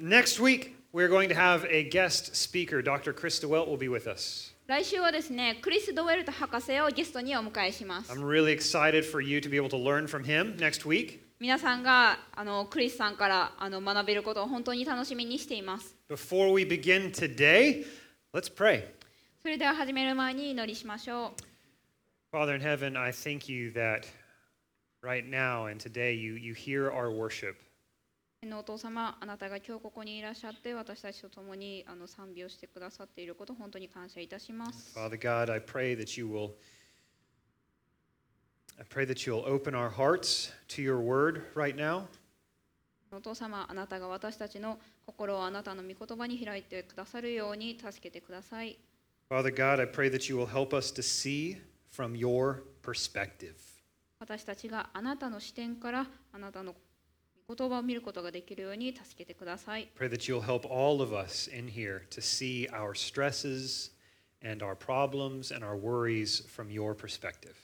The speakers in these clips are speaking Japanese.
Next week, we're going to have a guest speaker. Dr. Chris DeWelt will be with us. 来週はですね、クリス・ドウェルト博士をゲストにお迎えします。 I'm really excited for you to be able to learn from him next week. 皆さんがあのクリスさんからあの学べることを本当に楽しみにしています。 Before we begin today, let's pray. それでは始める前に祈りしましょう。 Father in heaven, I thank you that right now and today you, you hear our worship. 天のお父様、あなたが今日ここにいらっしゃって私たちと共にあの賛美をしてくださっていること本当に感謝いたします。Father God, I pray that you will I pray that you'll open our hearts to your word right now. お父様、あなたが私たちの心をあなたの御言葉に開いてくださるように助けてください。Father God, I pray that you will help us to see from your perspective. 私たちがあなたの視点からあなたの御言葉を見ることができるように助けてください。Pray that you'll help all of us in here to see our stresses and our problems and our worries from your perspective.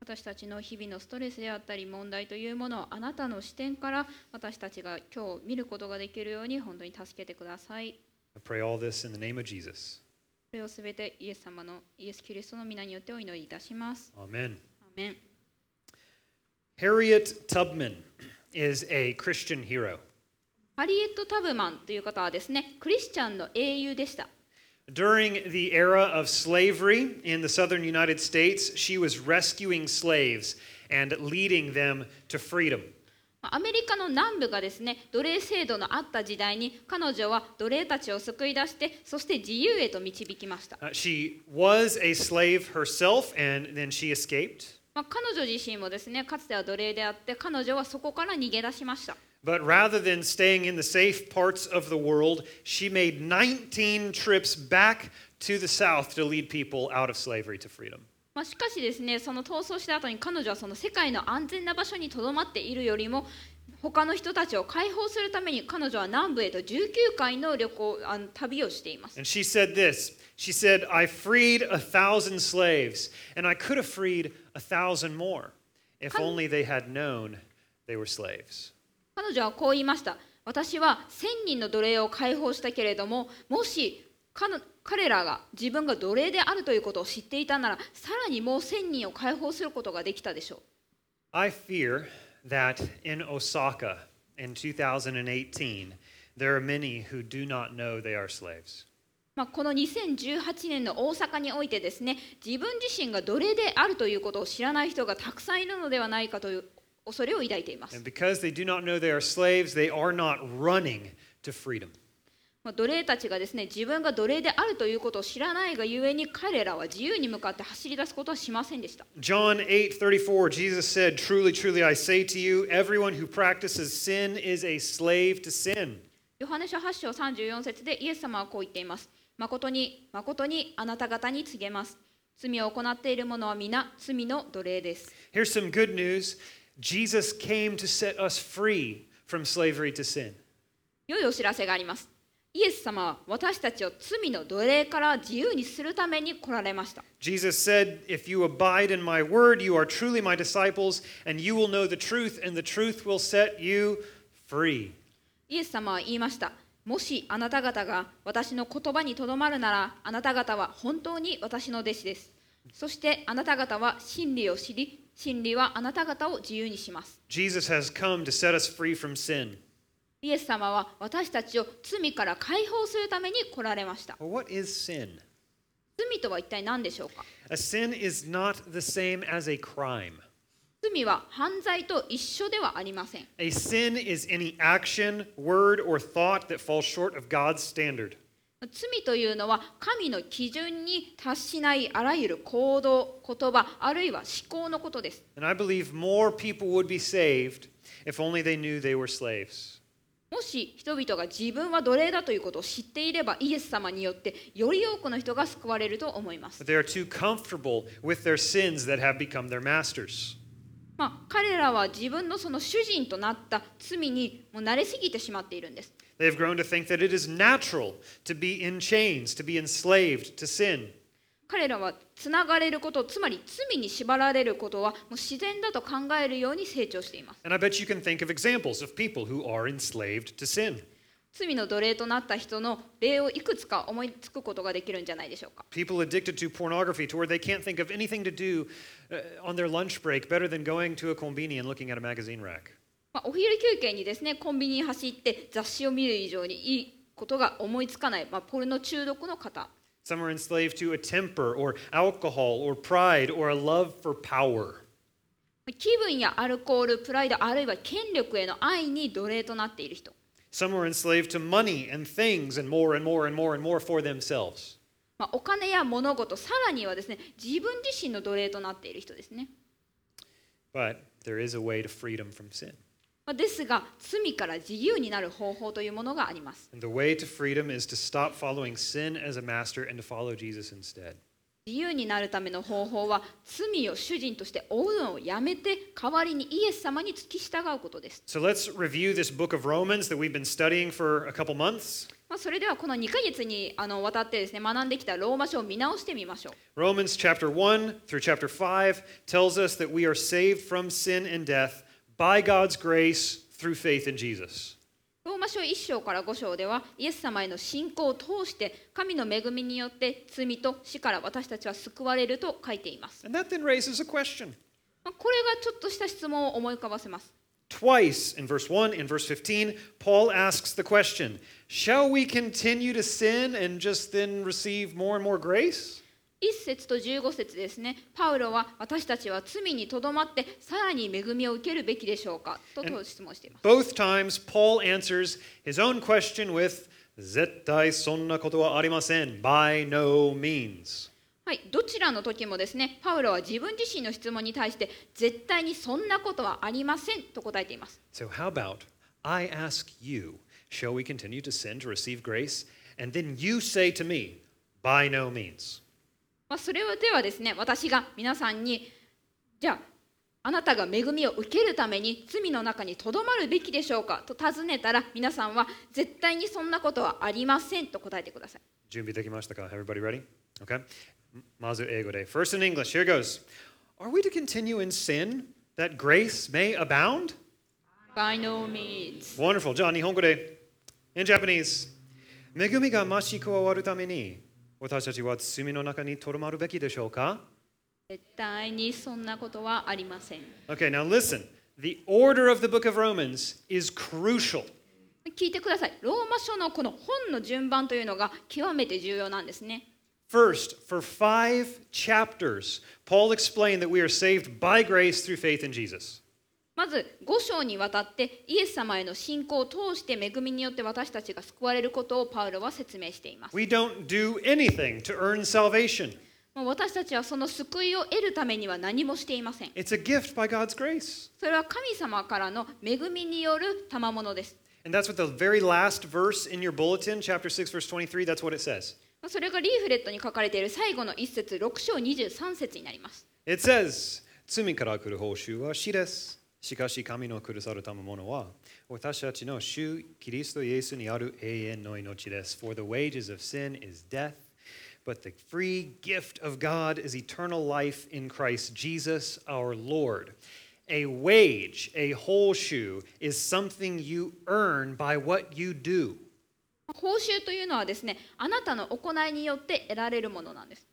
私たちの日々のストレスであったり問題というものをあなたの視点から私たちが今日見ることができるように本当に助けてください。I pray all this in the name of Jesus. これをすべてイエス様のイエス・キリストの皆によってお祈りいたします。Amen. アーメン Harriet Tubman is a Christian hero. ハリエット・タブマンという方はですね、クリスチャンの英雄でした。 During the era of slavery in the southern United States, she was rescuing slaves and leading them to freedom. アメリカの南部がですね奴隷制度のあった時代に彼女は奴隷たちを救い出してそして自由へと導きました、 Uh, she was a slave herself and then she escaped. まあ、彼女自身もですねかつては奴隷であって彼女はそこから逃げ出しました But rather than staying in the safe parts of the world, she made 19 trips back to the South to lead people out of slavery to freedom. まあ、しかしですねその逃走した後に彼女はその世界の安全な場所にとどまっているよりも他の人たちを解放するために彼女は南部へと19回の旅行あの旅をしています And she said this She said, I freed a thousand slaves, and I could have freed a thousand more if only they had known they were slaves. 彼女はこう言いました私は1000人の奴隷を解放したけれどももし彼彼らが自分が奴隷であるということを知っていたならさらにもう1000人を解放することができたでしょう I fear that in Osaka in 2018, there are many who do not know they are slaves. まあ、この2018年の大阪においてですね自分自身が奴隷であるということを知らない人がたくさんいるのではないかという恐れを抱いています.まあ、奴隷たちがですね自分が奴隷であるということを知らないがゆえに彼らは自由に向かって走り出すことはしませんでした John 8:34 Jesus said, "Truly, truly I say to you, everyone who practices sin is a slave to sin." ヨハネ書8章34節でイエス様はこう言っています。誠に、誠にあなた方に告げます。罪を行っている者は皆罪の奴隷です。Here's some good news. Jesus came to set us free from slavery to sin. 良いお知らせがあります。イエス様は私たちを罪の奴隷から自由にするために来られました。Jesus said, "If you abide in my word, you are truly my disciples, and you will know the truth, and the truth will set you free." イエス様は言いました。もしあなた方が私の言葉にとどまるなら、あなた方は本当に私の弟子です。そしてあなた方は真理を知り、真理はあなた方を自由にします。Jesus has come to set us free from sin. イエス様は私たちを罪から解放するために来られました。What is sin? 罪とは一体何でしょうか？A sin is not the same as a crime. 罪は犯罪と一緒ではありません。罪というのは神の基準に達しないあらゆる行動、言葉、あるいは思考のことです。もし人々が自分は奴隷だということを知っていれば、イエス様によってより多くの人が救われると思います。まあ、彼らは自分のその主人となった罪にもう慣れすぎてしまっているんです。They have grown to think that it is natural to be in chains, to be enslaved to sin. 彼らはつながれることつまり罪に縛られることはもう自然だと考えるように成長しています And I bet you can think of examples of people who are enslaved to sin. 罪の奴隷となった人の例をいくつか思いつくことができるんじゃないでしょうか。To to まあ、お昼休憩にですね、コンビニ走って雑誌を見る以上にいいことが思いつかない、まあ、ポルノ中毒の方。Some アルコール、プライド、あるいは権力への愛に奴隷となっている人。Some are enslaved to money and things and more and more and more and more for themselves. まあ、お金や物事さらにはですね自分自身の奴隷となっている人ですね、 But there is a way to freedom from sin. まあ、ですが罪から自由になる方法というものがあります And the way to freedom is to stop following sin as a master and to follow Jesus instead. 自由になるための方法は罪を主人として追うのをやめて代わりにイエス様に付き従うことです、So let's review this book of Romans that we've been studying for a couple months. まあ、それではこの2ヶ月にあのわたってですね学んできたローマ書を見直してみましょう Romans chapter 1 through chapter 5 tells us that we are saved from sin and death by God's grace through faith in Jesus. ローマ書1章から5章ではイエス様への信仰を通して神の恵みによって罪と死から私たちは救われると書いています、And that then raises a question. まあ、これがちょっとした質問を思い浮かばせます Twice in verse 1 and verse 15, Paul asks the question Shall we continue to sin and just then receive more and more grace? 1節と15節ですねパウロは私たちは罪にとどまってさらに恵みを受けるべきでしょうかと質問しています Both times, Paul answers his own question with 絶対そんなことはありません by no means. はい、どちらの時もですねパウロは自分自身の質問に対して絶対にそんなことはありませんと答えています So, how about I ask you, shall we continue to sin to receive grace? And then you say to me, by no means. まあ、それではですね私が皆さんにじゃああなたが恵みを受けるために罪の中にとどまるべきでしょうか？と尋ねたら皆さんは絶対にそんなことはありませんと答えてください。準備できましたか？Everybody ready? Okay. まず英語で First in English, here goes. Are we to continue in sin that grace may abound? By no means. Wonderful. じゃあ日本語で In Japanese 恵みが増し加わるために私たちは罪の中にとどまるべきでしょうか絶対にそんなことはありません。 Okay, now listen. The order of the book of Romans is crucial. 聞いてください。ローマ書のこの本の順番というのが極めて重要なんですね。 First, for five chapters, Paul explained that we are saved by grace through faith in Jesus. まず5章にわたってイエス様への信仰を通して恵みによって私たちが救われることをパウロは説明しています。We don't do anything to earn salvation. もう私たちはその救いを得るためには何もしていません。It's a gift by God's grace. それは神様からの恵みによる賜物です。And that's what the very last verse in your bulletin, chapter 6, verse 23, that's what it says. それがリーフレットに書かれている最後の一節6章23節になります。It says, 罪から来る報酬は死です。しかし神の下さる賜物は私たちの主キリストイエスにある永遠の命です。For the wages of sin is death, but the free gift of God is eternal life in Christ Jesus our Lord. A wage, a horseshoe, is something you earn by what you do. 報酬というのはですね、あなたの行いによって得られるものなんです。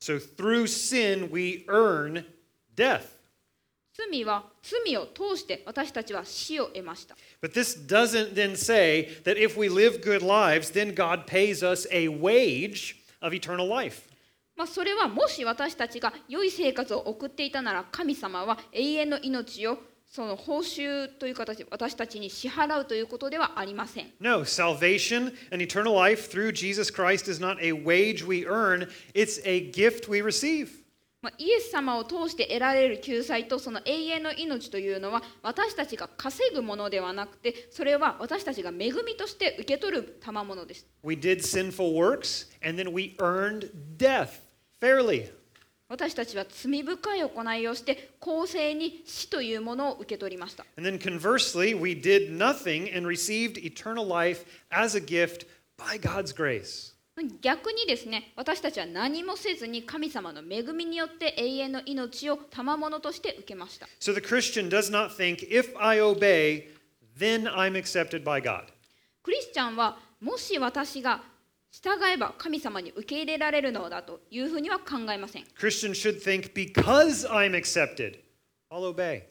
So through sin, we earn death. 罪は罪を通して私たちは死を得ました。But this doesn't then say that if we live good lives, then God pays us a wage of eternal life. まあ、それはもし私たちが良い生活を送っていたなら神様は永遠の命をその報酬という形で私たちに支払うということではありません。No, salvation and eternal life through Jesus Christ is not a wage we earn, it's a gift we receive. まあ、イエス様を通して得られる救済とその永遠の命というのは私たちが稼ぐものではなくてそれは私たちが恵みとして受け取る賜物です。We did sinful works and then we earned death fairly. 私たちは罪深い行いをして公正に死というものを受け取りました。And then conversely, we did nothing and received eternal life as a gift by God's grace. 逆にですね私たちは何もせずに神様の恵みによって永遠の命を賜物として受けました So the Christian does not think, if I obey, then I'm accepted by God. クリスチャンはもし私が従えば神様に受け入れられるのだというふうには考えません。Christians should think, because I'm accepted, I'll obey.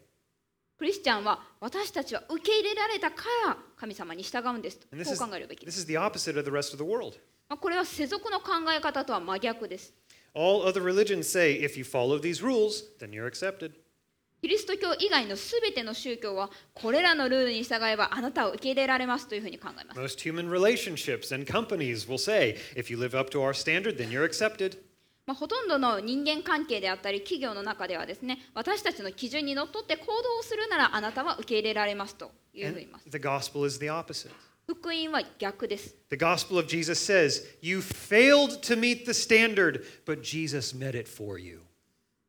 クリスチャンは私たちは受け入れられたから神様に従うんですとこ this う考えるべきで this す。is the opposite of the rest of the world. まあこれは世俗の考え方とは真逆です。All other religions say, if you follow these rules, then you're accepted. キリスト教以外のすべての宗教はこれらのルールに従えばあなたを受け入れられますというふうに考えます。Most human relationships and companies will say, if you live up to our standard, then you're accepted. まあ、ほとんどの人間関係であったり企業の中ではですね私たちの基準にのっとって行動をするならあなたは受け入れられますというふう And に言います。the gospel is the opposite. 福音は逆です。The gospel of Jesus says, You failed to meet the standard, but Jesus met it for you.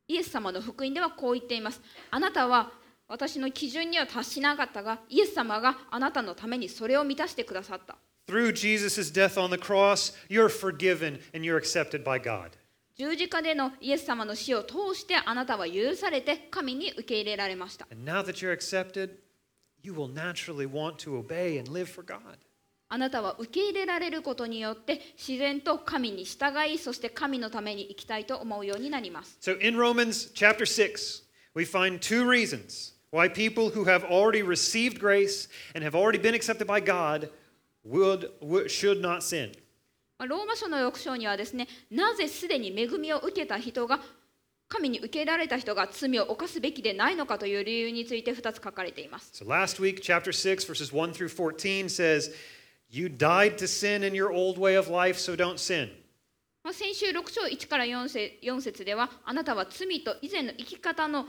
イエス様の福音ではこう言っています。あなたは私の基準には達しなかったが、イエス様があなたのためにそれを満たしてくださった。Through Jesus' death on the cross, you're forgiven and you're accepted by God. 十字架でのイエス様の死を通してあなたは許されて神に受け入れられました。And now that you're accepted, you will naturally want to obey and live for God. あなたは受け入れられることによって自然と神に従い、そして神のために生きたいと思うようになります。So in Romans chapter 6, we find two reasons why people who have already received grace and have already been accepted by God would, would should not sin. まあローマ書の6章にはですね、なぜすでに恵みを受けた人が、神に受け入れられた人が罪を犯すべきでないのかという理由について2つ書かれています。So last week, chapter 6, verses 1 through 14 says, You died to sin in your old way of life, so don't sin. まあ、先週6章1から 4, 節4節では、あなたは罪と以前の生き方の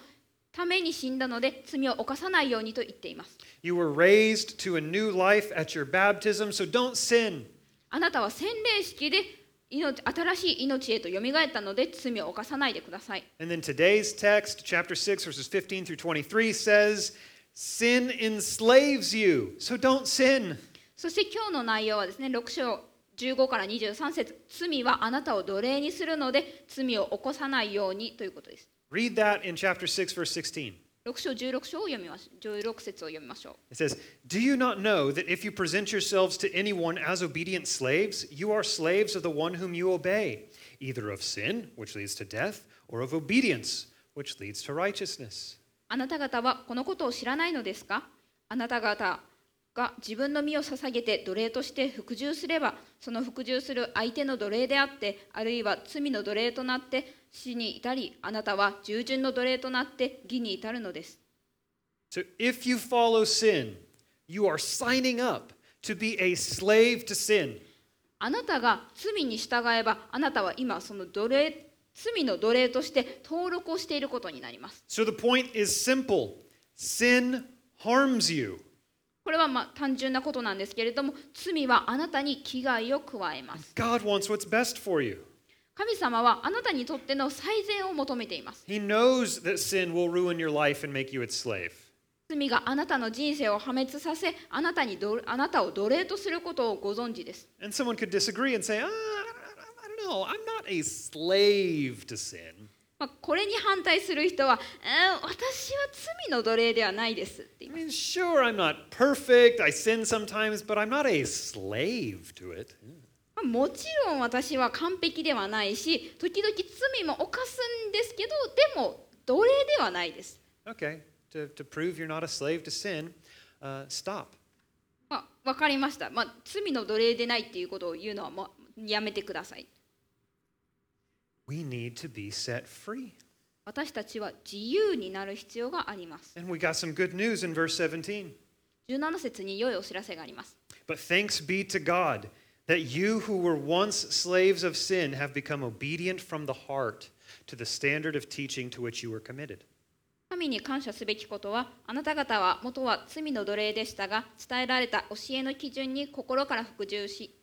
ために死んだので、罪を犯さないようにと言っています。You were raised to a new life at your baptism, so don't sin. あなたは洗礼式で命新しい命へとよみがえったので、罪を犯さないでください。And then today's text, chapter 6, verses 15 through 23, says, Sin enslaves you, so don't sin. そして今日の内容はですね、6章15から23節罪はあなたを奴隷にするので、罪を起こさないようにということです。Read that in chapter 6, verse 16. 6章16章を読みましょう。16節を読みましょう。It says, Do you not know that if you present yourselves to anyone as obedient slaves, you are slaves of the one whom you obey, either of sin, which leads to death, or of obedience, which leads to righteousness? あなた方はこのことを知らないのですかあなた方が自分の身を捧げて奴隷として服従すれば、その服従する相手の奴隷であって、あるいは罪の奴隷となって死に至り、あなたは従順の奴隷となって義に至るのです。So if you follow sin, you are signing up to be a slave to sin. あなたが罪に従えば、あなたは今その奴隷、罪の奴隷として登録をしていることになります。So the point is simple sin harms you. これはまあ単純なことなんですけれども、罪はあなたに危害を加えます。God wants what's best for you. 神様はあなたにとっての最善を求めています。He knows that sin will ruin your life and make you its slave. 罪があなたの人生を破滅させ、あなたにどあなたを奴隷とすることをご存知です。And someone could disagree and say, ah, I don't know, I'm not a slave to sin. まあ、これに反対する人は、えー私は罪の奴隷ではないですって言います。mean, sure, I'm not perfect. I sin sometimes, but I'm not a slave to it. まあもちろん私は完璧ではないし、時々罪も犯すんですけど、でも奴隷ではないです。Okay, to, to prove you're not a slave to sin, uh, stop. まあ、わかりました。まあ、罪の奴隷でないっていうことを言うのはもうやめてください。We need to be set free. 私たちは自由になる必要があります。 And we got some good news in verse 17. 17節に良いお知らせがあります。 But thanks be to God that you who were once slaves of sin have become obedient from the heart to the standard of teaching to which you were committed. 神に感謝すべきことは、あなた方は元は罪の奴隷でしたが、伝えられた教えの基準に心から服従し、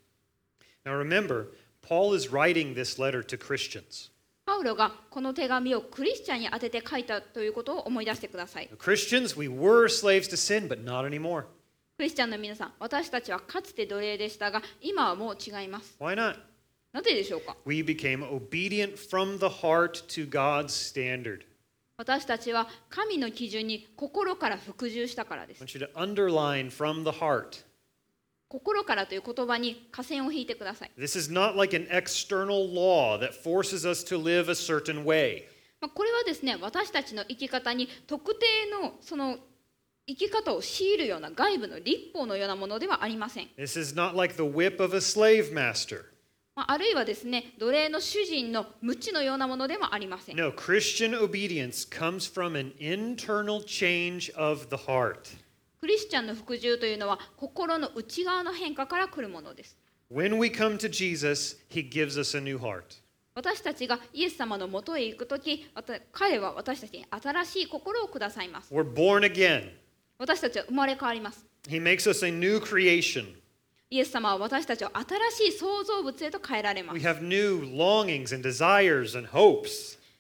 Now remember, Paul is writing this letter to Christians. パウロがこの手紙をクリスチャンに宛てて書いたということを思い出してください。Christians, we were slaves to sin, but not anymore. クリスチャンの皆さん、私たちはかつて奴隷でしたが、今はもう違います。Why not? なぜでしょうか We became obedient from the heart to God's standard. 私たちは神の基準に心から服従したからで I す。want you to underline from the heart. 心からという言葉に下線を引いてください。This is not like an external law that forces us to live a certain way. まあ、これはですね私たちの生き方に特定のその生き方を強いるような外部の立法のようなものではありません。This is not like the whip of a slave master. まあ、あるいはですね奴隷の主人の鞭のようなものでもありません。No, Christian obedience comes from an internal change of the heart. クリスチャンの服従というのは心の内側の変化から来るものです。私たちがイエス様のもとへ行くとき、彼は私たちに新しい心をくださいます。We're born again. 私たちは生まれ変わります。イエス様は私たちを新しい創造物へと変えられます。We have new.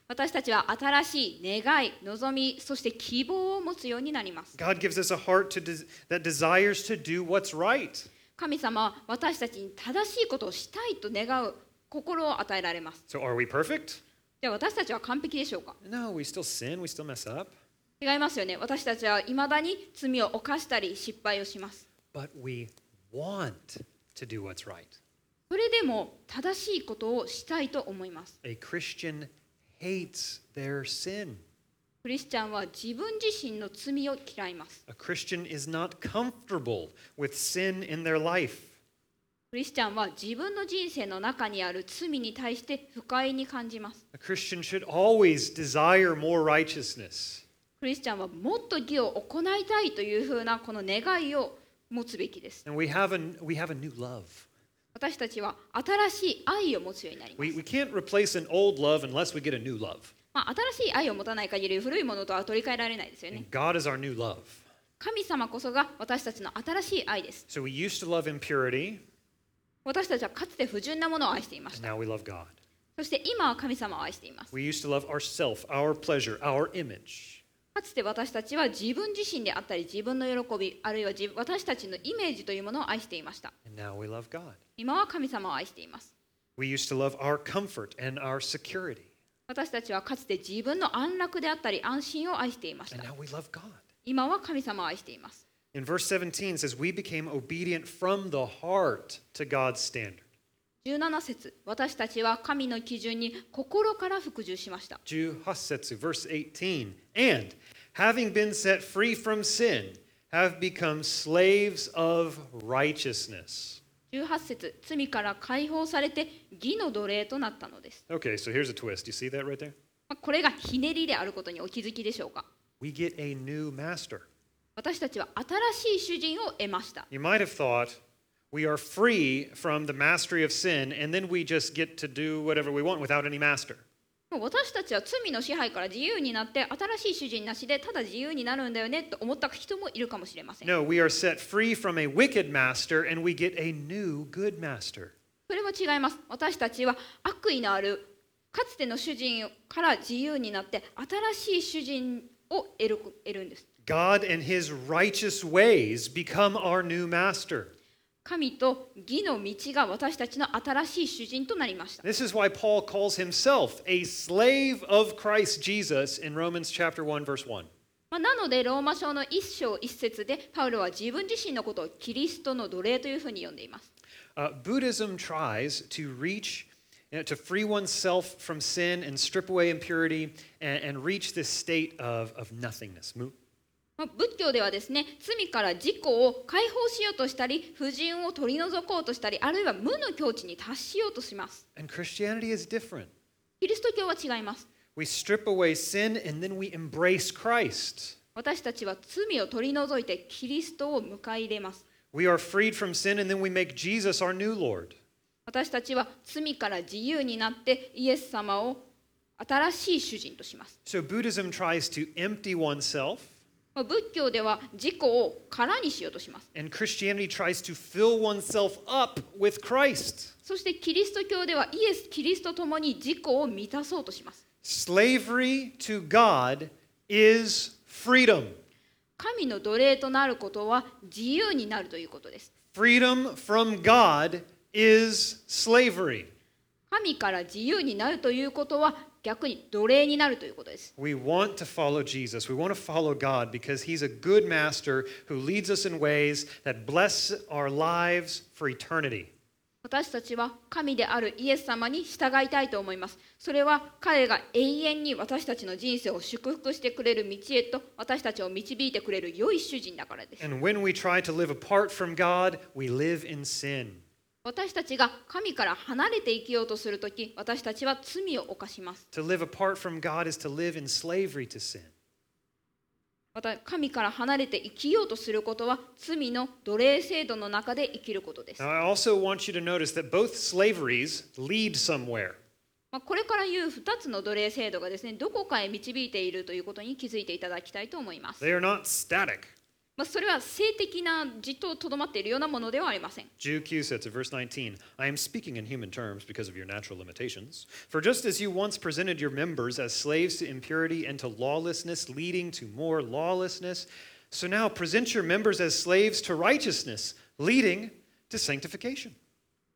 私たちは新しい願い、望み、そして希望を持つようになります。God gives us a heart to des- that desires to do what's right. 神様は私たちに正しいことをしたいと願う心を与えられます。So, are we perfect? じゃあ私たちは完璧でしょうか No, we still sin, we still mess up. 違いますよね。私たちは未だに罪を犯したり失敗をします。But we want to do what's right. それでも正しいことをしたいと思います。A Christian hates their sin. クリスチャンは自分自身の罪を嫌います。A Christian is not comfortable with sin in their life. クリスチャンは自分の人生の中にある罪に対して不快に感じます。A Christian should always desire more righteousness. クリスチャンはもっと義を行いたいというふうなこの願いを持つべきです。And we have a, we have a new love. 私たちは新しい愛を持つようになります。まあ、新しい愛を持たない限り古いものとは取り替えられないですよね。神様こそが私たちの新しい愛です。So、私たちはかつて不純なものを愛していました。Now we love God. そして今は神様を愛しています。We used to love ourself, our pleasure, our image. かつて私たちは自分自身であったり自分の喜びあるいは自私たちのイメージというものを愛していました。And now we love God. 今は神様を愛しています。We used to love our comfort and our security. 私たちはかつて自分の安楽であったり安心を愛していまし And た。今は神様を愛しています。In verse 17 says, We became obedient from the heart to God's standard. 17節私たちは神の基準に心から服従しました。Juhasetsu, verse 18. And having been set free from sin, have become slaves of righteousness. 18節罪から解放されて義の奴隷となったのです。Okay, so here's a twist. You see that right there? まあこれがひねりであることにお気づきでしょうか We get a new master. 私たちは新しい主人を得ました。You might have thought we are free from the mastery of sin, and then we just get to do whatever we want without any master. もう私たちは罪の支配から自由になって新しい主人なしでただ自由になるんだよねと思った人もいるかもしれません。 No, we are set free from a wicked master, and we get a new good master. それは違います。私たちは悪意のあるかつての主人から自由になって新しい主人を得る得るんです。 God and his righteous ways become our new master. 神と義の道が私たちの新しい主人となりました。This is why Paul calls himself a slave of Christ Jesus in Romans chapter 1 verse 1. まあ、なのでローマ書の一章一節でパウロは自分自身のことをキリストの奴隷というふうに呼んでいます。Uh, Buddhism tries to reach uh, to free oneself from sin and strip away impurity and, and reach this state of, of nothingness. 仏教ではですね罪から自己を解放しようとしたり不純を取り除こうとしたりあるいは無の境地に達しようとします.キリスト教は違います We strip away sin and then we embrace Christ. 私たちは罪を取り除いてキリストを迎え入れます We are freed from sin and then we make Jesus our new Lord. 私たちは罪から自由になってイエス様を新しい主人とします So Buddhism tries to empty oneself まあ仏教では自己を空にしようとします。そしてキリスト教ではイエス・キリストともに自己を満たそうとします。Slavery to God is freedom. 神の奴隷となることは自由になるということです。Is slavery. 神から自由になるということは逆に奴隷になるということです。We want to follow Jesus. We want to follow God because He's a good master who leads us in ways that bless our lives for eternity. 私たちは神であるイエス様に従いたいと思います。それは彼が永遠に私たちの人生を祝福してくれる道へと私たちを導いてくれる良い主人だからです。And when we try to live apart from God, we live in sin. 私たちが神から離れて生きようとするとき、私たちは罪を犯します。To live apart from God is to live in slavery to sin. また神から離れて生きようとすることは罪の奴隷制度の中で生きることです。Now, I also want you to notice that both slaveries lead somewhere. まあ、これから言う2つの奴隷制度がですねどこかへ導いているということに気づいていただきたいと思います。They are not static. まあ、それは性的なじっととどまっているようなものではありません。19 says in verse 19, I am speaking in human terms because of your natural limitations. For just as you once presented your members as slaves to impurity and to lawlessness, leading to more lawlessness, so now present your members as slaves to righteousness, leading to sanctification.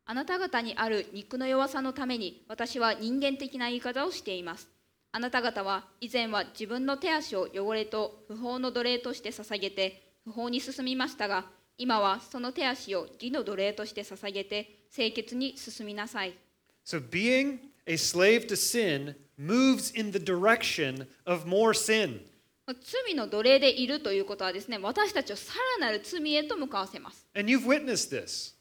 あなた方にある肉の弱さのために私は人間的な言い方をしています。あなた方は以前は自分の手足を汚れと不法の奴隷として捧げて不法に進みましたが今はその手足を義の奴隷として捧げて清潔に進みなさい。So being a slave to sin moves in the direction of more sin. まあ罪の奴隷でいるということはですね私たちをさらなる罪へと向かわせます。And you've witnessed this.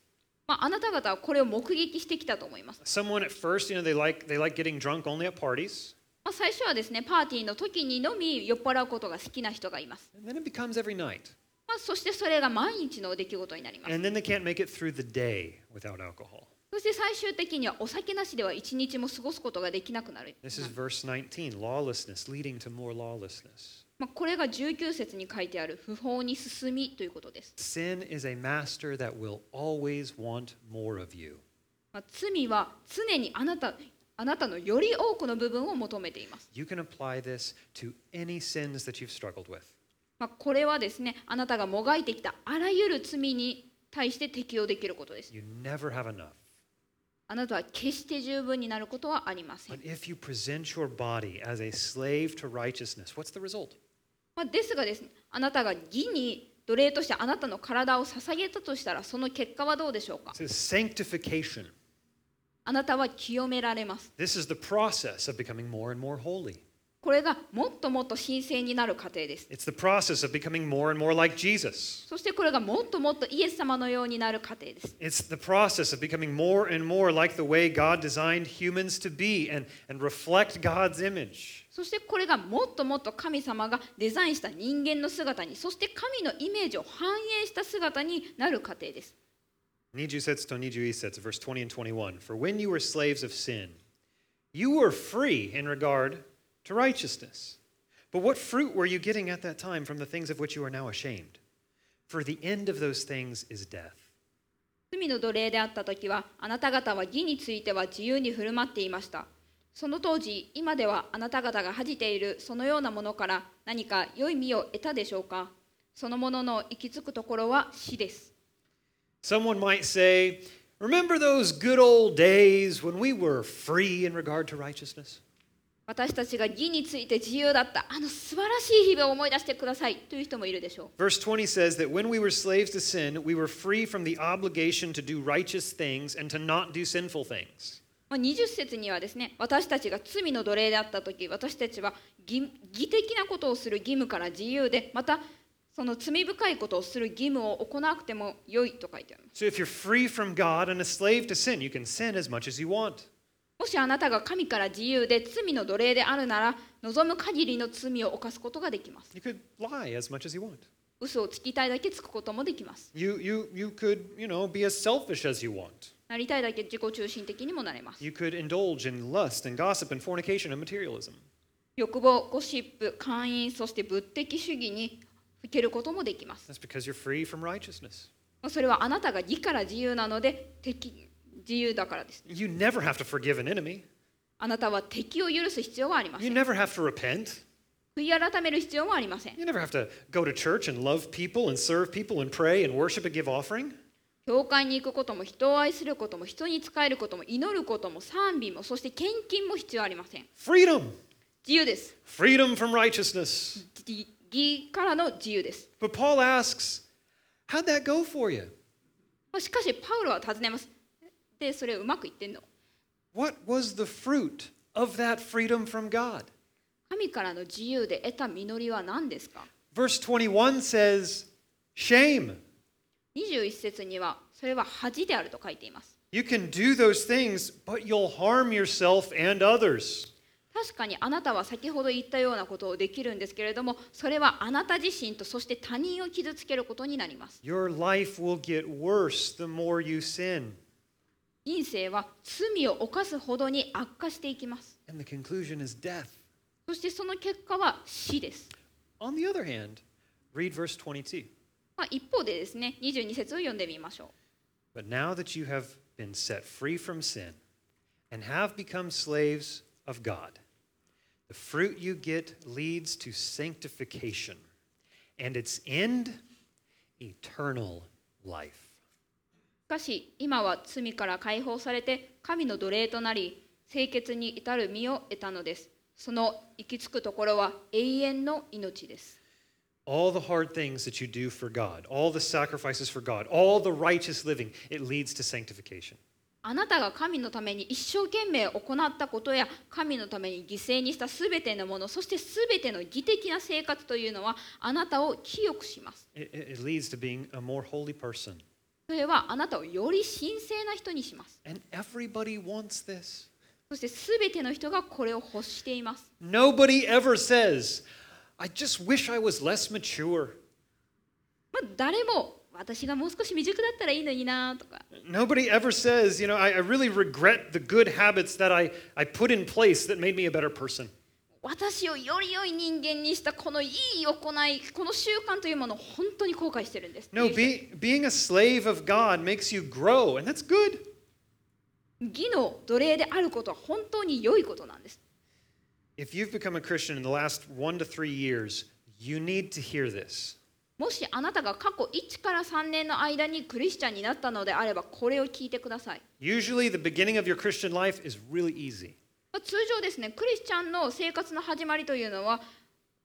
まあ、あなた方はこれを目撃してきたと思います。Someone at first, you know, they like they like getting drunk only at parties. まあ、最初はですねパーティーの時にのみ酔っ払うことが好きな人がいます。And then it becomes every night. まあ、そしてそれが毎日の出来事になります。And then they can't make it through the day without alcohol. そして最終的にはお酒なしでは一日も過ごすことができなくなる。This is verse 19 lawlessness leading to more lawlessness. まあ、これが19節に書いてある不法に進みということです。Sin is a master that will always want more of you. まあ、罪は常にあなたあなたのより多くの部分を求めています。You can apply this to any sins that you've struggled with. まあ、これはですね、あなたがもがいてきたあらゆる罪に対して適用できることです。あなたは決して十分になることはありません。ですがです、あなたが義に奴隷としてあなたの体を捧げたとしたら、その結果はどうでしょうか？あなたは清められます。This is the. これがもっともっと神聖になる過程です。そしてこれがもっともっとイエス様のようになる過程です。そしてこれがもっともっと神様がデザインした人間の姿に、そして神のイメージを反映した姿になる過程です。20節と21節、verse 2021。For when you were slaves of sin, you were free in regard righteousness. But what fruit were you getting at that time from the things of which you are now ashamed? For the end of those things is death. 罪の奴隷であった時はあなた方は義については自由に振る舞っていましたその当時今ではあなた方が恥じているそのようなものから何か良い実を得たでしょうかそのものの行き着くところは死です Someone might say, Remember those good old days when we were free in regard to righteousness? 私たちが義について自由だったあの素晴らしい日々を思い出してくださいという人もいるでしょう Verse 20 says that when we were slaves to sin, we were free from the obligation to do righteous things and to not do sinful things. まあ20節にはですね私たちが罪の奴隷であった時私たちは義義的なことをする義務から自由でまたその罪深いことをする義務を行わなくても良いと書いてあります So if you're free from God and a slave to sin, you can sin as much as you want. もしあなたが神から自由で罪の奴隷であるなら望む限りの罪を犯すことができます You could lie as much as you want. 嘘をつきたいだけつくこともできます You, you, you could, you know, be as selfish as you want. なりたいだけ自己中心的にもなれます You could indulge in lust and gossip and fornication and materialism. 欲望ゴシップ会員そして物的主義にふけることもできます That's because you're free from righteousness. それはあなたが義から自由なので敵自由だからです You never have to forgive an enemy. あなたは敵を許す必要はありませ You ん never have to repent. 悔い改める必要もありません You never have to go to church and love people and serve people and pray and worship and give offering. 教会に行くことも人を愛することも人に仕えることも祈ることも賛美もそして献金も必要ありません Freedom. 自由です Freedom from righteousness. 義義からの自由です But Paul asks, how'd that go for you? しかしパウロは尋ねますでそれうまくいってんの What was the fruit of that freedom from God? 神からの自由で得た実りは何ですか Verse 21 says, shame. 21節にはそれは恥であると書いています You can do those things, but you'll harm yourself and others. 確かにあなたは先ほど言ったようなことをできるんですけれどもそれはあなた自身とそして他人を傷つけることになります Your life will get worse the more you sin. 人生は罪を犯すほどに悪化していきます And the conclusion is death. そしてその結果は死です、On the other hand, read verse 22. まあ、一方でですね22節を読んでみましょう But now that you have been set free from sin and have become slaves of God, the fruit you get leads to sanctification, and its end, eternal life. しかし今は罪から解放されて神の奴隷となり清潔に至る身を得たのですその行き着くところは永遠の命です All the hard things that you do for God, all the sacrifices for God, all the righteous living, it leads to sanctification. あなたが神のために一生懸命行ったことや神のために犠牲にしたすべてのものそしてすべての義的な生活というのはあなたを清くします it it leads to being a more holy person. それはあなたをより神聖な人にします And everybody wants this. そしてすべての人がこれを欲しています Nobody ever says, I just wish I was less mature. まあ、誰も私がもう少し未熟だったらいいのになとか Nobody ever says, you know, I, I really regret the good habits that I, I put in place that made me a better person. 私をより良い人間にしたこのいい行いこの習慣というものを本当に後悔してるんです No, be, being a slave of God makes you grow, and that's good. 義の奴隷であることは本当に良いことなんです If you've become a Christian in the last one to three years, you need to hear this. もしあなたが過去1から3年の間にクリスチャンになったのであればこれを聞いてください Usually, the beginning of your Christian life is really easy. まあ通常ですねクリスチャンの生活の始まりというのは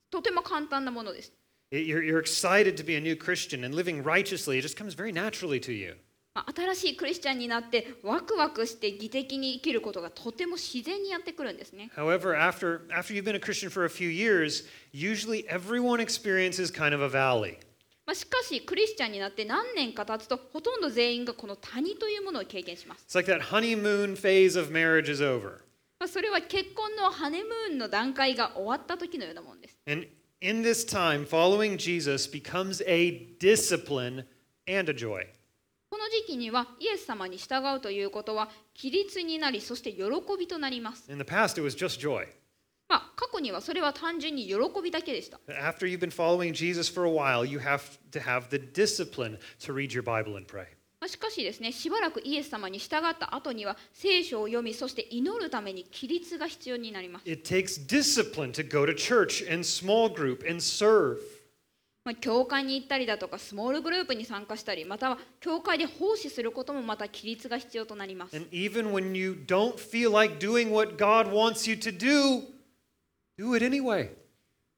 とても簡単なものです You're, you're excited to be a new Christian, and living righteously, it just comes very naturally to you. まあ新しいクリスチャンになってワクワクして義的に生きることがとても自然にやってくるんですね However, after, after you've been a Christian for a few years, usually everyone experiences kind of a valley. まあしかしクリスチャンになって何年か経つとほとんど全員がこの谷というものを経験します It's like that honeymoon phase of marriage is over. まあそれは結婚のハネムーンの段階が終わった時のようなもんです And in this time, following Jesus becomes a discipline and a joy. この時期にはイエス様に従うということは規律になりそして喜びとなります In the past, it was just joy. まあ過去にはそれは単純に喜びだけでした After you've been following Jesus for a while, you have to have the discipline to read your Bible and pray. まあしかしですねしばらくイエス様に従った後には聖書を読みそして祈るために規律が必要になります It takes discipline to go to church and small group and serve. まあ、教会に行ったりだとかスモールグループに参加したりまたは教会で奉仕することもまた規律が必要となります And even when you don't feel like doing what God wants you to do, do it anyway.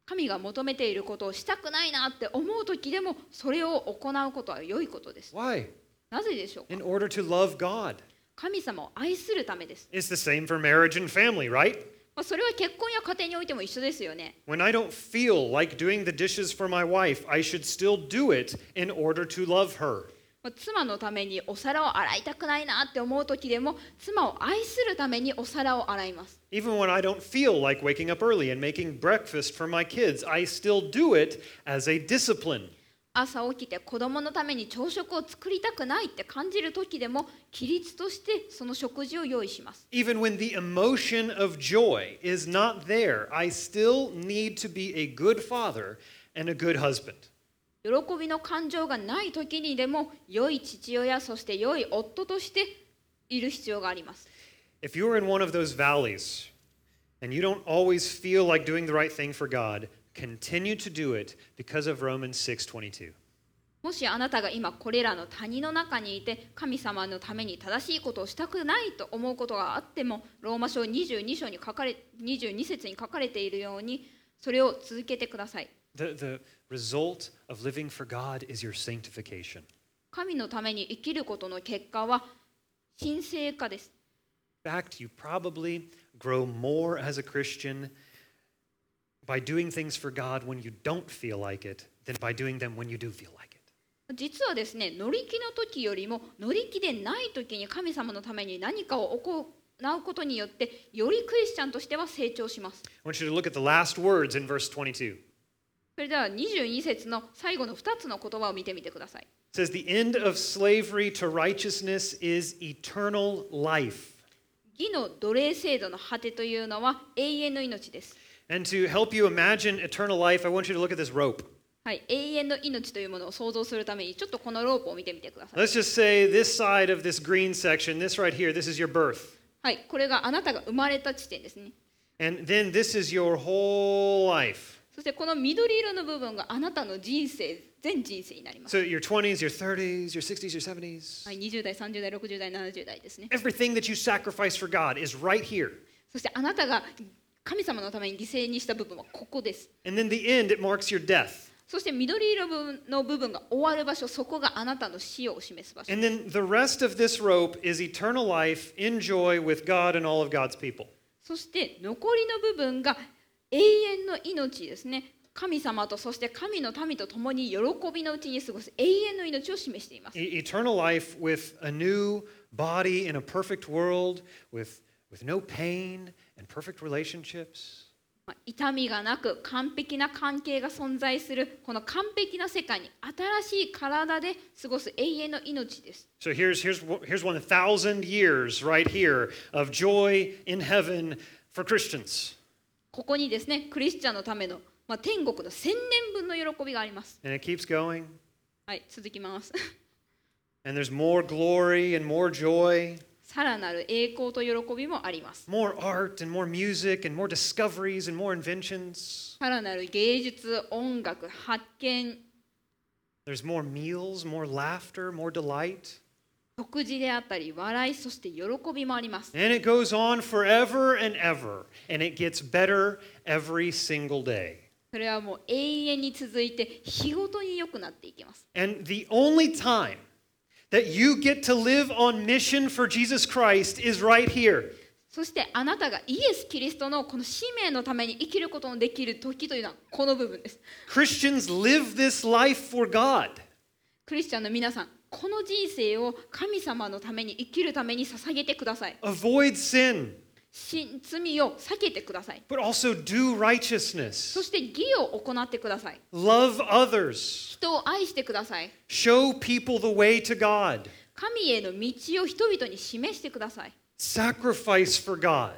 神が求めていることをしたくないなって思う時でもそれを行うことは良いことです Why? なぜでしょうか In order to love God. 神様を愛するためです It's the same for marriage and family, right? まあ、それは結婚や家庭においても一緒ですよね When I don't feel like doing the dishes for my wife, I should still do it in order to love her. まあ妻のためにお皿を洗いたくないなって思う時でも妻を愛するためにお皿を洗います Even when I don't feel like waking up early and making breakfast for my kids, I still do it as a discipline. 朝起きて子供のために朝食を作りたくないって感じる時でも規律としてその食事を用意します Even when the emotion of joy is not there, I still need to be a good father and a good husband. 喜びの感情がない時にでも良い父親そして良い夫としている必要があります If you're in one of those valleys and you don't always feel like doing the right thing for God, もしあなたが今これらの谷の中にいて神様のために正しいことをしたくないと思うことがあってもローマ書22章に書かれ22節に書かれているようにそれを続けてください。The, the 神のために生きることの結果は神聖化です。In fact, you probably grow more as a Christian than by doing things for God when you don't feel like it than by doing them when you do feel like it. 実はですね乗り気の時よりも乗り気でない時に神様のために何かを行うことによってよりクリスチャンとしては成長します I want you to look at the last words in verse 22. それでは22節の最後の2つの言葉を見てみてください says, The end of slavery to righteousness is eternal life. 義の奴隷制度の果てというのは永遠の命です。And to help you imagine eternal life, I want you to look at this rope. はい、永遠の命というものを想像するためにちょっとこのロープを見てみてください。 Let's just say this side of this green section, this right here, this is your birth. はい、これがあなたが生まれた地点ですね。 And then this is your whole life. そしてこの緑色の部分があなたの人生、全人生になります。 So your 20s, your 30s, your 60s, your 70s. はい、20代、30代、60代、70代ですね。 Everything that you sacrifice for God is right here. そしてあなたが 神様のために犠牲にした部分はここです。そして緑色の部分が終わる場所、そこがあなたの死を示す場所。そして残りの部分が永遠の命ですね。神様とそして神の民と共に喜びのうちに過ごす永遠の命を示しています。And perfect relationships. まあ痛みがなく完璧な関係が存在するこの完璧な世界に新しい体で過ごす永遠の命です。So here's, here's one thousand years right here of joy in heaven for Christians. ここにですね、クリスチャンのための、まあ、天国の千年分の喜びがあります。And it keeps going. はい、続きます。And there's more glory and more joy, さらなる栄光と喜びもあります。more art and more music and more discoveries and more inventions. さらなる芸術、音楽、発見、There's more meals, more laughter, more delight. 食事であったり、笑い、そして喜びもあります。And it goes on forever and ever. And it gets better every single day. それはもう永遠に続いて日ごとに良くなっていきます。And the only time that you get to live on mission for Jesus Christ is right here. そしてあなたがイエス・キリストのこの使命のために生きることのできる時というのはこの部分です。Christians live this life for God. クリスチャンの皆さん、この人生を神様のために生きるために捧げてください。Avoid sin, し罪を避けてください。 but also do righteousness. そして義を行ってください。 Love others. 人を愛してください。 Show people the way to God. 神への道を人々に示してください。 Sacrifice for God.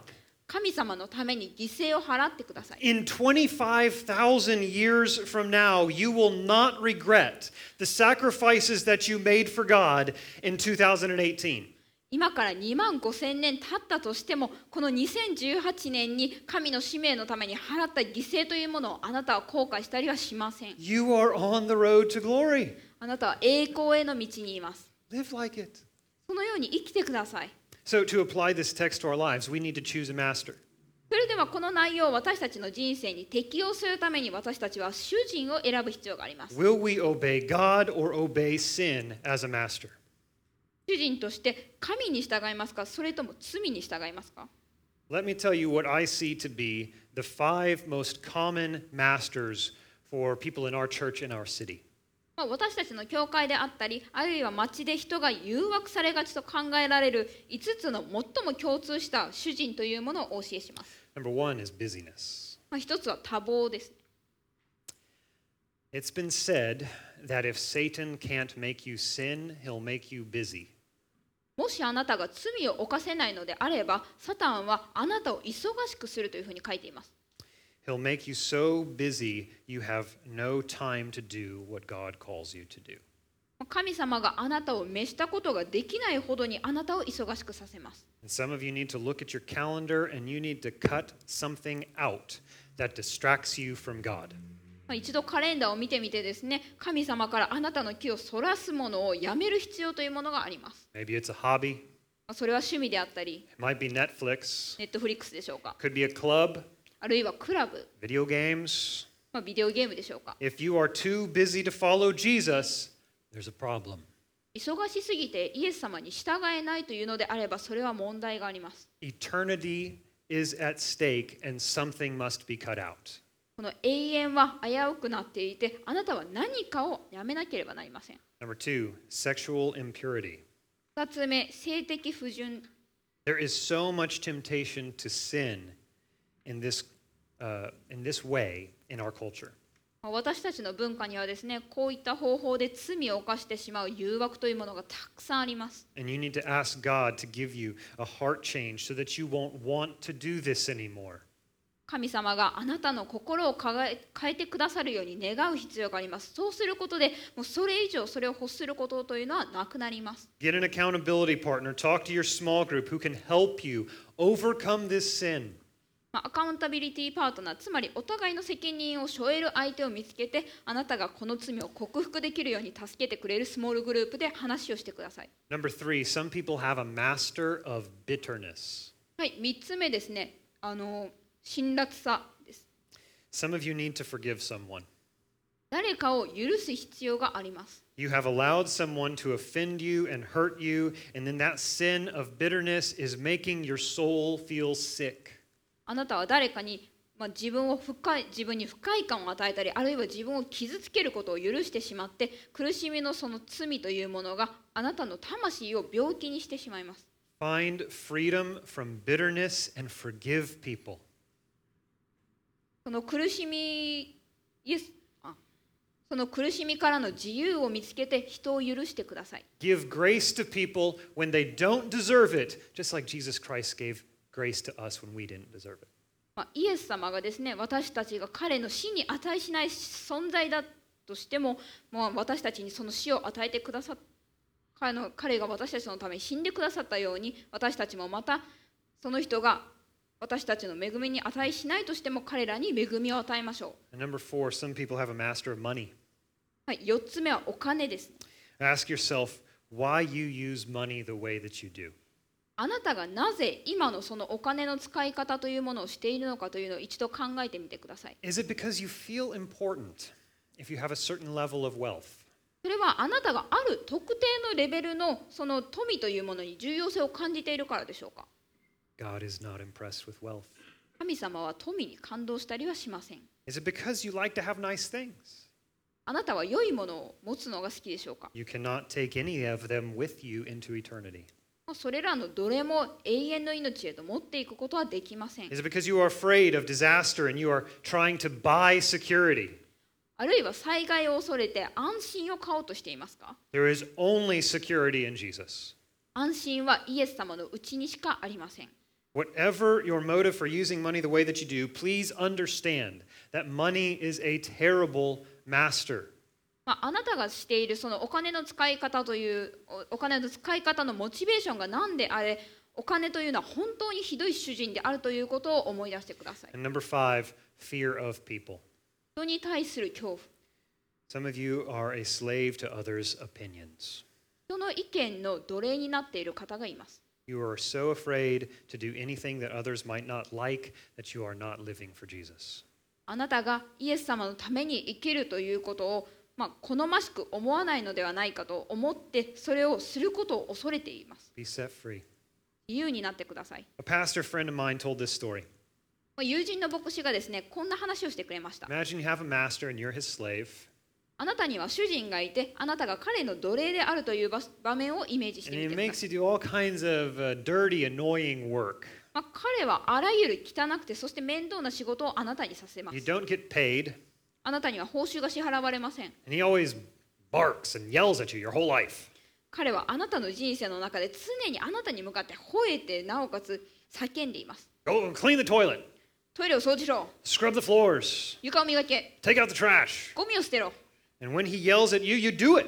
神様のために犠牲を払ってください。 In 25,000 years from now, you will not regret the sacrifices that you made for God in 2018. 今から2万5千年経ったとしてもこの2018年に神の使命のために払った犠牲というものをあなたは後悔したりはしません You are on the road to glory. あなたは栄光への道にいます Live like it. そのように生きてください So, to apply this text to our lives, we need to choose a master. それではこの内容を私たちの人生に適用するために私たちは主人を選ぶ必要があります Will we obey God or obey sin as a master? 主人として神に従いますかそれとも罪に従いますか Let me tell you what I see to be the five most common masters for people in our church and our city. まあ、私たちの教会であったりあるいは町で人が誘惑されがちと考えられる5つの最も共通した主人というものをお教えします、Number one is busyness. まあ、1つは多忙です It's been said that if Satan can't make you sin, he'll make you busy. もしあなたが罪を犯せないのであればサタンはあなたを忙しくするというふうに書いています He'll make you so busy you have no time to do what God calls you to do. 神様があなたを召したことができないほどにあなたを忙しくさせます some of you need to look at your calendar and you need to cut something out that distracts you from God. まあ、一度カレンダーを見てみてですね神様からあなたの気をそらすものをやめる必要というものがあります、Maybe it's a hobby, まあ、それは趣味であったり it might be Netflix, ネットフリックスでしょうか could be a club, あるいはクラブ、video games. まあ、ビデオゲームでしょうか If you are too busy to follow Jesus, there's a problem. 忙しすぎてイエス様に従えないというのであればそれは問題があります Eternity is at stake and something must be cut out. この永遠は危うくなっていてあなたは何かをやめなければなりません Number two, sexual impurity. 2つ目性的不純 There is so much temptation to sin in this, uh, in this way in our culture. まあ私たちの文化にはですねこういった方法で罪を犯してしまう誘惑というものがたくさんあります And you need to ask God to give you a heart change so that you won't want to do this anymore. 神様があなたの心を変え変えてくださるように願う必要がありますそうすることでもうそれ以上それを欲することというのはなくなります Get an accountability partner. Talk to your small group who can help you overcome this sin. まあアカウンタビリティパートナーつまりお互いの責任を背負える相手を見つけてあなたがこの罪を克服できるように助けてくれるスモールグループで話をしてください Number three, some people have a master of bitterness. はい3つ目ですねあの辛辣さです Some of you need to forgive someone. 誰かを許す必要があります You have allowed someone to offend you and hurt you, and then that sin of bitterness is making your soul feel sick. あなたは誰かに、まあ、自分を深い自分に不快感を与えたりあるいは自分を傷つけることを許してしまって苦しみのその罪というものがあなたの魂を病気にしてしまいます Find freedom from bitterness and forgive people. その苦しみイエスあその苦しみからの自由を見つけて人を許してください Give grace to people when they don't deserve it, just like Jesus Christ gave grace to us when we didn't deserve it. まあ、イエス様がですね私たちが彼の死に値しない存在だとしても、まあ、私たちにその死を与えてくださっ彼の彼が私たちのために死んでくださったように私たちもまたその人が私たちの恵みに値しないとしても彼らに恵みを与えましょう。はい、4つ目はお金です、あなたがなぜ今のそのお金の使い方というものをしているのかというのを一度考えてみてください。Is it because you feel important if you have a certain level of wealth? それはあなたがある特定のレベルのその富というものに重要性を感じているからでしょうか？God is not impressed with wealth. 神様は富に感動したりはしません Is it because you like to have nice things? あなたは良いものを持つのが好きでしょうか You cannot take any of them with you into eternity. まあそれらのどれも永遠の命へと持っていくことはできません Is it because you are afraid of disaster and you are trying to buy security? あるいは災害を恐れて安心を買おうとしていますか There is only security in Jesus. 安心はイエス様のうちにしかありません Whatever your motive for using money the way that you do, please understand that money is a terrible master. まあ、あなたがしているそのお金の使い方というおお金の使い方のモチベーションが何であれお金というのは本当にひどい主人であるということを思い出してください And number five, fear of people. 人に対する恐怖 Some of you are a slave to others' opinions. 人の意見の奴隷になっている方がいます You are so afraid to do anything that others might not like that you are not living for Jesus. あなたがイエス様のために生きるということを、まあ、好ましく思わないのではないかと思ってそれをすることを恐れています Be set free. 自由になってください A pastor friend of mine told this story. まあ友人の牧師がですねこんな話をしてくれました Imagine you have a master and you're his slave, あなたには主人がいて、あなたが彼の奴隷であるという場面をイメージしてみてください。まあ彼はあらゆる汚くて、そして面倒な仕事をあなたにさせます。あなたには報酬が支払われません。彼はあなたの人生の中で常にあなたに向かって吠えてなおかつ叫んでいます。Go and clean the toilet. トイレを掃除しろ。Scrub the floors. 床を磨け。Take out the trash. ゴミを捨てろ。And when he yells at you, you do it.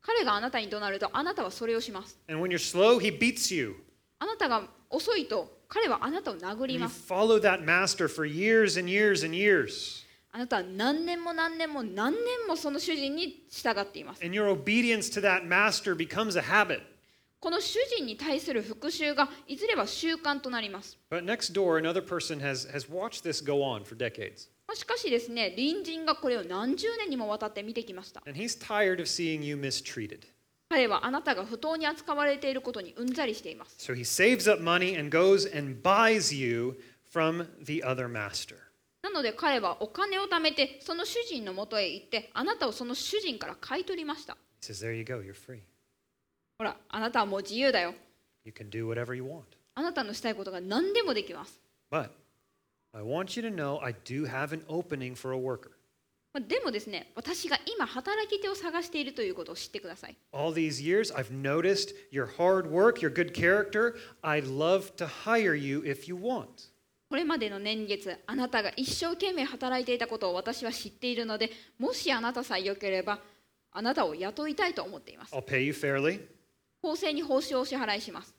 彼があなたに怒鳴るとあなたはそれをします And when you're slow, he beats you. あなたが遅いと彼はあなたを殴 And り you ます follow that master for years and years and years. あなたは何年も何年も何年もその主人に従っています And your obedience to that master becomes a habit. この主人に対する復讐がいずれは習慣となります But next door, another person has, has watched this go on for decades. しかしですね、隣人がこれを何十年にもわたって見てきました。彼はあなたが不当に扱われていることにうんざりしています。So、なので彼はお金を貯めてその主人のもとへ行ってあなたをその主人から買い取りました。Says, ほら、あなたはもう自由だよ。あなたのしたいことが何でもできます。I want you to know I do have an opening for a worker. まあでもですね私が今働き手を探しているということを知ってください All these years, I've noticed your hard work, your good character. I'd love to hire you if you want. これまでの年月あなたが一生懸命働いていたことを私は知っているのでもしあなたさえ良ければあなたを雇いたいと思っています I'll pay you fairly. 公正に報酬を支払いします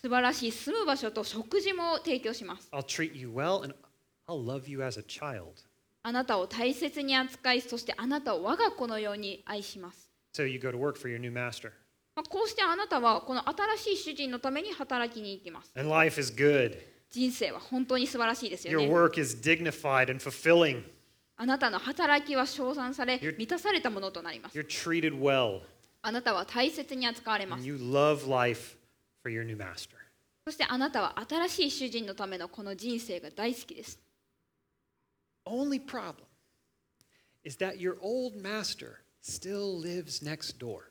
素晴らしい住む場所と食事も提供します。Well、あなたを大切に扱い、そしてあなたを我が子のように愛します。So まあこうしてあなたはこの新しい主人のために働きに行きます。人生は本当に素晴らしいですよね。あなたの働きは称賛され満たされたものとなります You're treated well. あなたは大切に扱われます you love life for your new master. そしてあなたは新しい主人のためのこの人生が大好きです Only problem is that your old master still lives next door.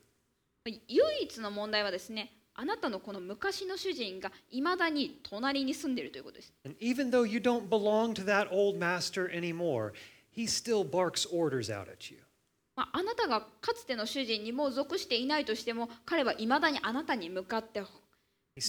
唯一の問題はですねあなたのこの昔の主人がいまだに隣に住んでいるということです And even though you don't belong to that old master anymore, he still barks orders out at you. まあ、あなたがかつての主人にもう属していないとしても彼はいまだにあなたに向かって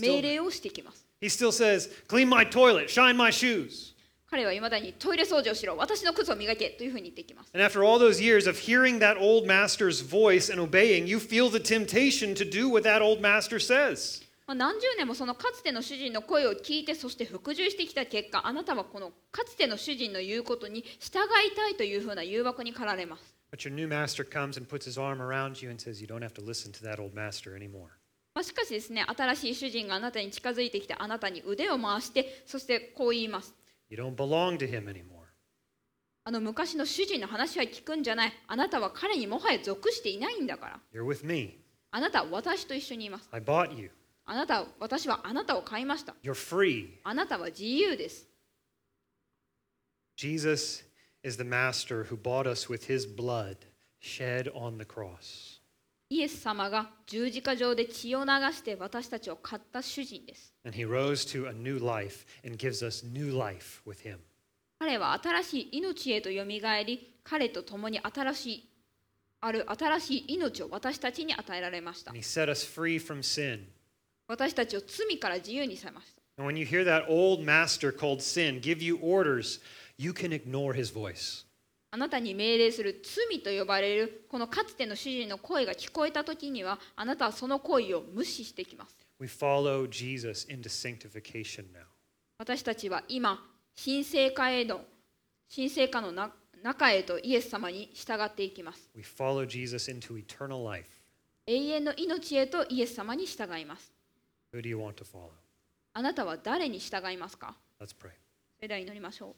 命令をしてきます he still says, Clean my toilet, shine my shoes. 彼はいまだにトイレ掃除をしろ私の靴を磨けというふうに言ってきます And after all those years of hearing that old master's voice and obeying, you feel the temptation to do what that old master says. まあ何十年もそのかつての主人の声を聞いてそして服従してきた結果あなたはこのかつての主人の言うことに従いたいというふうな誘惑に駆られます But your new master comes and puts his arm around you and says, You don't have to listen to that old master anymore. まあしかしですね新しい主人があなたに近づいてきてあなたに腕を回してそしてこう言います You don't belong to him anymore. あの昔の主人の話は聞くんじゃないあなたは彼にもはや属していないんだから You're with me. あなたは私と一緒にいます I bought you. あなたは私はあなたを買いました You're free. あなたは自由です Jesus is the master who bought us with his blood shed on the cross. イエス様が十字架上で血を流して私たちを買った主人です And he rose to a new life and gives us new life with him. 彼は新しい命へとよみがえり彼と共に新しいある新しい命を私たちに与えられました And he set us free from sin. 私たちを罪から自由にされました And when you hear that old master called sin give you orders, you can ignore his voice. あなたに命令する罪と呼ばれるこのかつての主人の声が聞こえた時にはあなたはその声を無視してきます We follow Jesus into sanctification now. 私たちは今神聖化への神聖化のな中へとイエス様に従っていきます We follow Jesus into eternal life. 永遠の命へとイエス様に従います Who do you want to follow? あなたは誰に従いますか Let's pray. それでは祈りましょう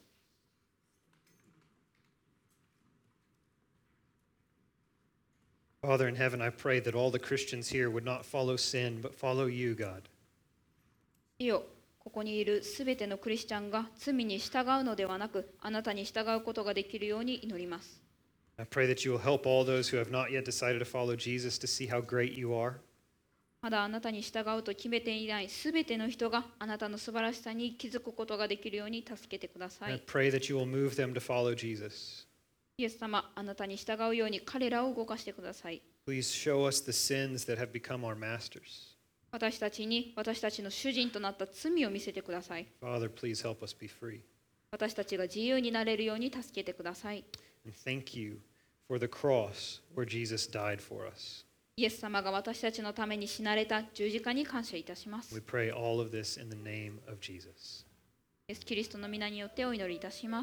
Father in heaven, I pray that all the Christians here would not follow sin, but follow you, God. いいよここにいるすべてのクリスチャンが罪に従うのではなくあなたに従うことができるように祈ります I pray that you will help all those who have not yet decided to follow Jesus to see how great you are. まだあなたに従うと決めていないすべての人があなたの素晴らしさに気づくことができるように助けてくださ I い pray that you will move them to follow Jesus. イエス様あなたに従うように彼らを動かしてください Please show us the sins that have become our masters. 私たちに私たちの主人となった罪を見せてください Father, please help us be free. 私たちが自由になれるように助けてください And thank you for the cross where Jesus died for us. イエス様が私たちのために死なれた十字架に感謝いたします We pray all of this in the name of Jesus. イエス・キリストの皆によってお祈りいたします。